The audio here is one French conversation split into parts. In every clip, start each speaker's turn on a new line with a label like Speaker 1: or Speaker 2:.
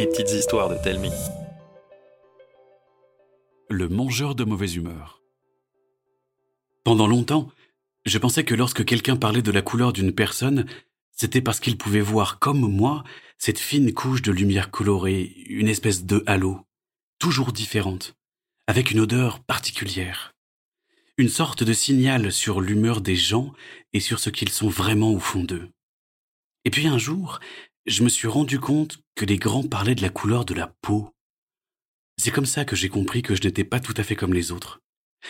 Speaker 1: Petites histoires de Telmi.
Speaker 2: Le mangeur de mauvaise humeur. Pendant longtemps, je pensais que lorsque quelqu'un parlait de la couleur d'une personne, c'était parce qu'il pouvait voir, comme moi, cette fine couche de lumière colorée, une espèce de halo, toujours différente, avec une odeur particulière. Une sorte de signal sur l'humeur des gens et sur ce qu'ils sont vraiment au fond d'eux. Et puis un jour, je me suis rendu compte que les grands parlaient de la couleur de la peau. C'est comme ça que j'ai compris que je n'étais pas tout à fait comme les autres.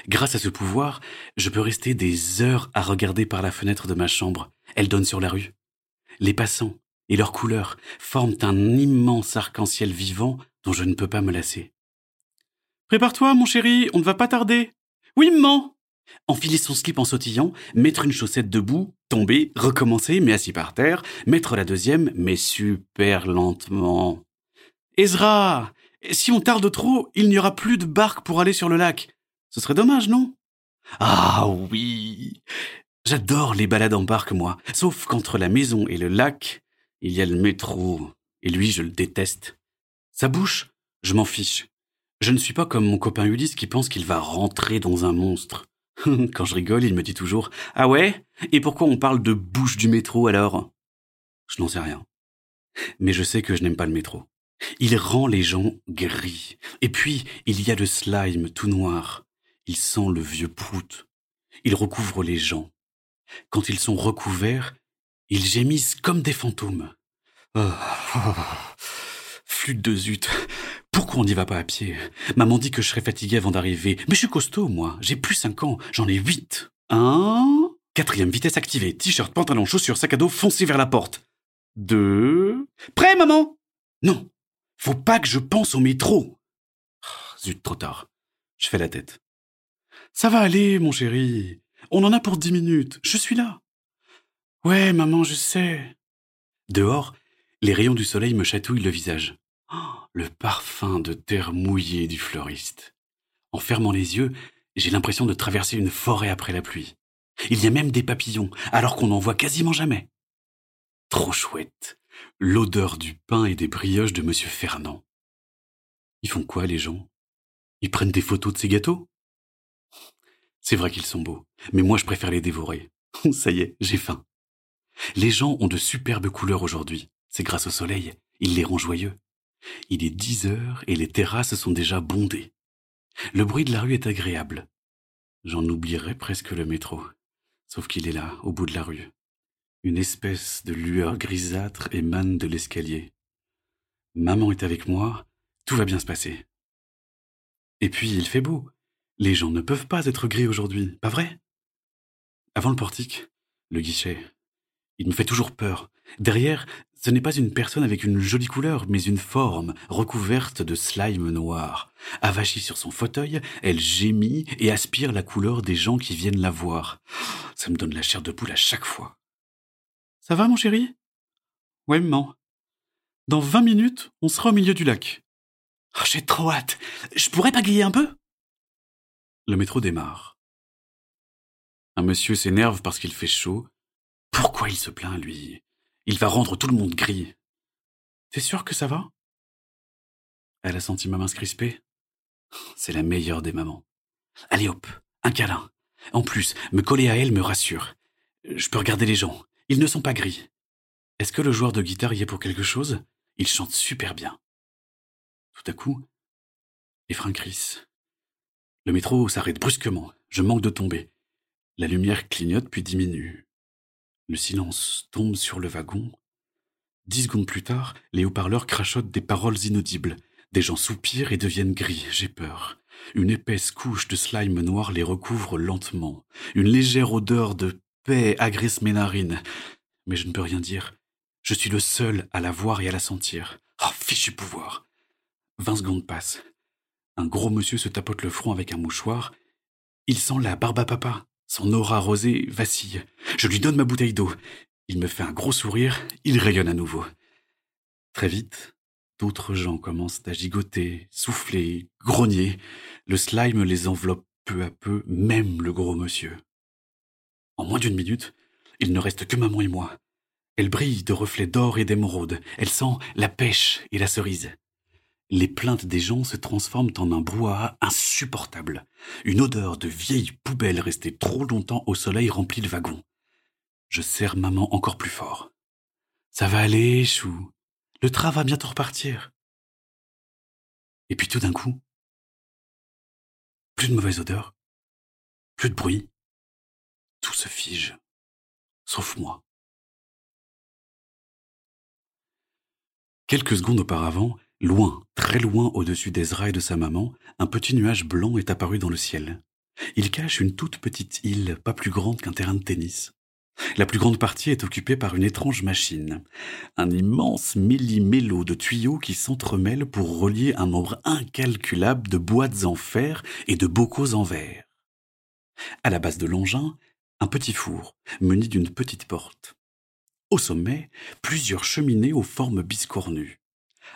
Speaker 2: Grâce à ce pouvoir, je peux rester des heures à regarder par la fenêtre de ma chambre. Elle donne sur la rue. Les passants et leurs couleurs forment un immense arc-en-ciel vivant dont je ne peux pas me lasser. Prépare-toi, mon chéri, on ne va pas tarder. Oui, maman Enfiler son slip en sautillant, mettre une chaussette debout, tomber, recommencer, mais assis par terre, mettre la deuxième, mais super lentement. Ezra Si on tarde trop, il n'y aura plus de barque pour aller sur le lac. Ce serait dommage, non? Ah oui J'adore les balades en barque, moi. Sauf qu'entre la maison et le lac, il y a le métro. Et lui, je le déteste. Sa bouche, je m'en fiche. Je ne suis pas comme mon copain Ulysse qui pense qu'il va rentrer dans un monstre. Quand je rigole, il me dit toujours Ah ouais? Et pourquoi on parle de bouche du métro alors? Je n'en sais rien. Mais je sais que je n'aime pas le métro. Il rend les gens gris. Et puis, il y a le slime tout noir. Il sent le vieux prout. Il recouvre les gens. Quand ils sont recouverts, ils gémissent comme des fantômes. Oh, Flûte de zut. Pourquoi on n'y va pas à pied? Maman dit que je serais fatigué avant d'arriver. Mais je suis costaud, moi. J'ai plus cinq ans. J'en ai huit. Un. Quatrième vitesse activée. T-shirt, pantalon, chaussures, sac à dos, foncé vers la porte. Deux. Prêt, maman? Non. Faut pas que je pense au métro. Ah, zut, trop tard. Je fais la tête. Ça va aller, mon chéri. On en a pour dix minutes. Je suis là. Ouais, maman, je sais. Dehors, les rayons du soleil me chatouillent le visage. Le parfum de terre mouillée du fleuriste. En fermant les yeux, j'ai l'impression de traverser une forêt après la pluie. Il y a même des papillons, alors qu'on n'en voit quasiment jamais. Trop chouette. L'odeur du pain et des brioches de Monsieur Fernand. Ils font quoi, les gens? Ils prennent des photos de ces gâteaux? C'est vrai qu'ils sont beaux, mais moi je préfère les dévorer. Ça y est, j'ai faim. Les gens ont de superbes couleurs aujourd'hui. C'est grâce au soleil. Il les rend joyeux. Il est dix heures et les terrasses sont déjà bondées. Le bruit de la rue est agréable. J'en oublierais presque le métro. Sauf qu'il est là, au bout de la rue. Une espèce de lueur grisâtre émane de l'escalier. Maman est avec moi, tout va bien se passer. Et puis il fait beau. Les gens ne peuvent pas être gris aujourd'hui, pas vrai? Avant le portique, le guichet. Il me fait toujours peur. Derrière, ce n'est pas une personne avec une jolie couleur, mais une forme recouverte de slime noir. Avachie sur son fauteuil, elle gémit et aspire la couleur des gens qui viennent la voir. Ça me donne la chair de poule à chaque fois. Ça va, mon chéri? Ouais, maman. Dans vingt minutes, on sera au milieu du lac. Oh, J'ai trop hâte. Je pourrais pagayer un peu? Le métro démarre. Un monsieur s'énerve parce qu'il fait chaud. Pourquoi il se plaint, lui? Il va rendre tout le monde gris. T'es sûr que ça va? Elle a senti ma main se crisper. C'est la meilleure des mamans. Allez hop, un câlin. En plus, me coller à elle me rassure. Je peux regarder les gens. Ils ne sont pas gris. Est-ce que le joueur de guitare y est pour quelque chose? Il chante super bien. Tout à coup, les freins crissent. Le métro s'arrête brusquement. Je manque de tomber. La lumière clignote puis diminue. Le silence tombe sur le wagon. Dix secondes plus tard, les haut-parleurs crachotent des paroles inaudibles. Des gens soupirent et deviennent gris. J'ai peur. Une épaisse couche de slime noir les recouvre lentement. Une légère odeur de paix agresse mes narines. Mais je ne peux rien dire. Je suis le seul à la voir et à la sentir. Oh, fichu pouvoir. Vingt secondes passent. Un gros monsieur se tapote le front avec un mouchoir. Il sent la barbe à papa. Son aura rosée vacille. Je lui donne ma bouteille d'eau. Il me fait un gros sourire, il rayonne à nouveau. Très vite, d'autres gens commencent à gigoter, souffler, grogner. Le slime les enveloppe peu à peu, même le gros monsieur. En moins d'une minute, il ne reste que maman et moi. Elle brille de reflets d'or et d'émeraude. Elle sent la pêche et la cerise. Les plaintes des gens se transforment en un brouhaha insupportable. Une odeur de vieille poubelle restée trop longtemps au soleil remplit le wagon. Je serre maman encore plus fort. Ça va aller, chou. Le train va bientôt repartir. Et puis tout d'un coup, plus de mauvaise odeur, plus de bruit, tout se fige, sauf moi. Quelques secondes auparavant, loin, très loin au-dessus d'Ezra et de sa maman, un petit nuage blanc est apparu dans le ciel. Il cache une toute petite île, pas plus grande qu'un terrain de tennis. La plus grande partie est occupée par une étrange machine, un immense méli-mélo de tuyaux qui s'entremêlent pour relier un nombre incalculable de boîtes en fer et de bocaux en verre. À la base de l'engin, un petit four, muni d'une petite porte. Au sommet, plusieurs cheminées aux formes biscornues.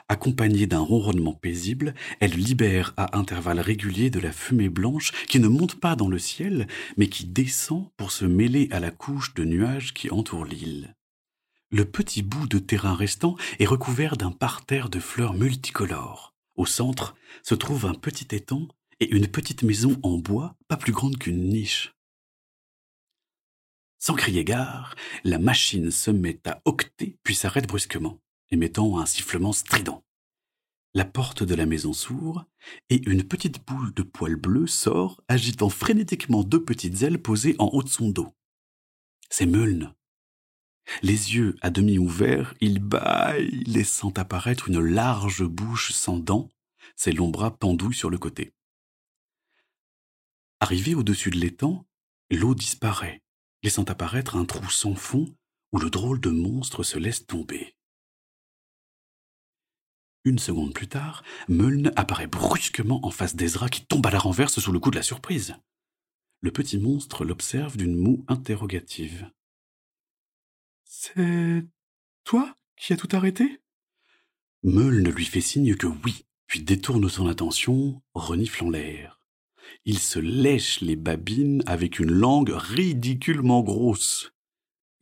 Speaker 2: Accompagnée d'un ronronnement paisible, elle libère à intervalles réguliers de la fumée blanche qui ne monte pas dans le ciel, mais qui descend pour se mêler à la couche de nuages qui entoure l'île. Le petit bout de terrain restant est recouvert d'un parterre de fleurs multicolores. Au centre se trouve un petit étang et une petite maison en bois pas plus grande qu'une niche. Sans crier gare, la machine se met à octer puis s'arrête brusquement émettant un sifflement strident. La porte de la maison s'ouvre et une petite boule de poils bleus sort, agitant frénétiquement deux petites ailes posées en haut de son dos. C'est Meulne. Les yeux à demi ouverts, il bâille, laissant apparaître une large bouche sans dents, ses longs bras pendouillent sur le côté. Arrivé au-dessus de l'étang, l'eau disparaît, laissant apparaître un trou sans fond où le drôle de monstre se laisse tomber. Une seconde plus tard, Meuln apparaît brusquement en face d'Ezra qui tombe à la renverse sous le coup de la surprise. Le petit monstre l'observe d'une moue interrogative. C'est toi qui as tout arrêté? Meuln lui fait signe que oui, puis détourne son attention, reniflant l'air. Il se lèche les babines avec une langue ridiculement grosse.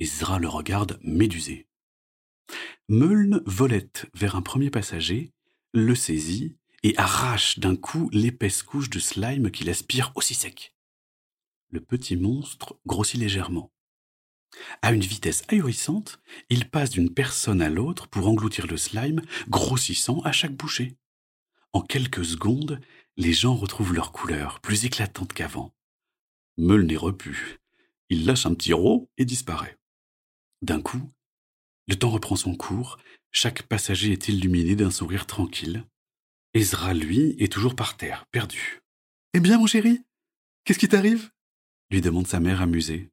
Speaker 2: Ezra le regarde médusé. Meuln volette vers un premier passager, le saisit et arrache d'un coup l'épaisse couche de slime qu'il aspire aussi sec. Le petit monstre grossit légèrement. À une vitesse ahurissante, il passe d'une personne à l'autre pour engloutir le slime, grossissant à chaque bouchée. En quelques secondes, les gens retrouvent leur couleur, plus éclatante qu'avant. Meuln est repu. Il lâche un petit rot et disparaît. D'un coup, le temps reprend son cours, chaque passager est illuminé d'un sourire tranquille. Ezra, lui, est toujours par terre, perdu. Eh bien, mon chéri, qu'est-ce qui t'arrive? lui demande sa mère amusée.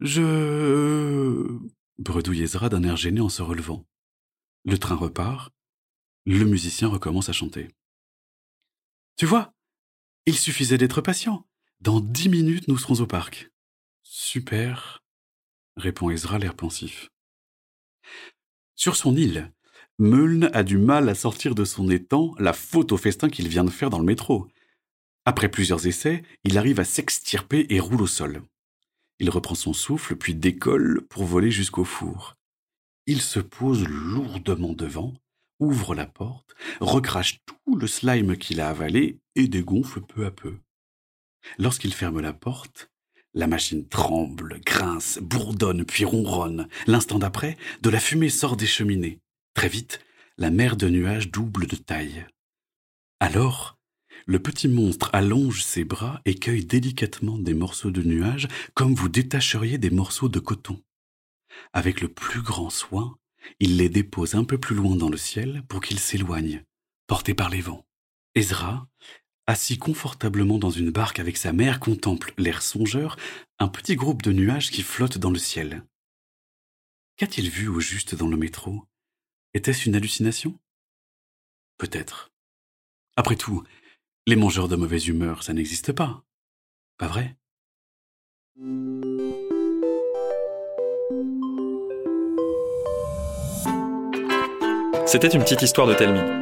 Speaker 2: Je. bredouille Ezra d'un air gêné en se relevant. Le train repart. Le musicien recommence à chanter. Tu vois, il suffisait d'être patient. Dans dix minutes, nous serons au parc. Super, répond Ezra l'air pensif. Sur son île, Meuln a du mal à sortir de son étang la faute au festin qu'il vient de faire dans le métro. Après plusieurs essais, il arrive à s'extirper et roule au sol. Il reprend son souffle puis décolle pour voler jusqu'au four. Il se pose lourdement devant, ouvre la porte, recrache tout le slime qu'il a avalé et dégonfle peu à peu. Lorsqu'il ferme la porte, la machine tremble, grince, bourdonne, puis ronronne. L'instant d'après, de la fumée sort des cheminées. Très vite, la mer de nuages double de taille. Alors, le petit monstre allonge ses bras et cueille délicatement des morceaux de nuages comme vous détacheriez des morceaux de coton. Avec le plus grand soin, il les dépose un peu plus loin dans le ciel pour qu'ils s'éloignent, portés par les vents. Ezra, Assis confortablement dans une barque avec sa mère, contemple, l'air songeur, un petit groupe de nuages qui flottent dans le ciel. Qu'a-t-il vu au juste dans le métro? Était-ce une hallucination? Peut-être. Après tout, les mangeurs de mauvaise humeur, ça n'existe pas. Pas vrai?
Speaker 1: C'était une petite histoire de Telmi.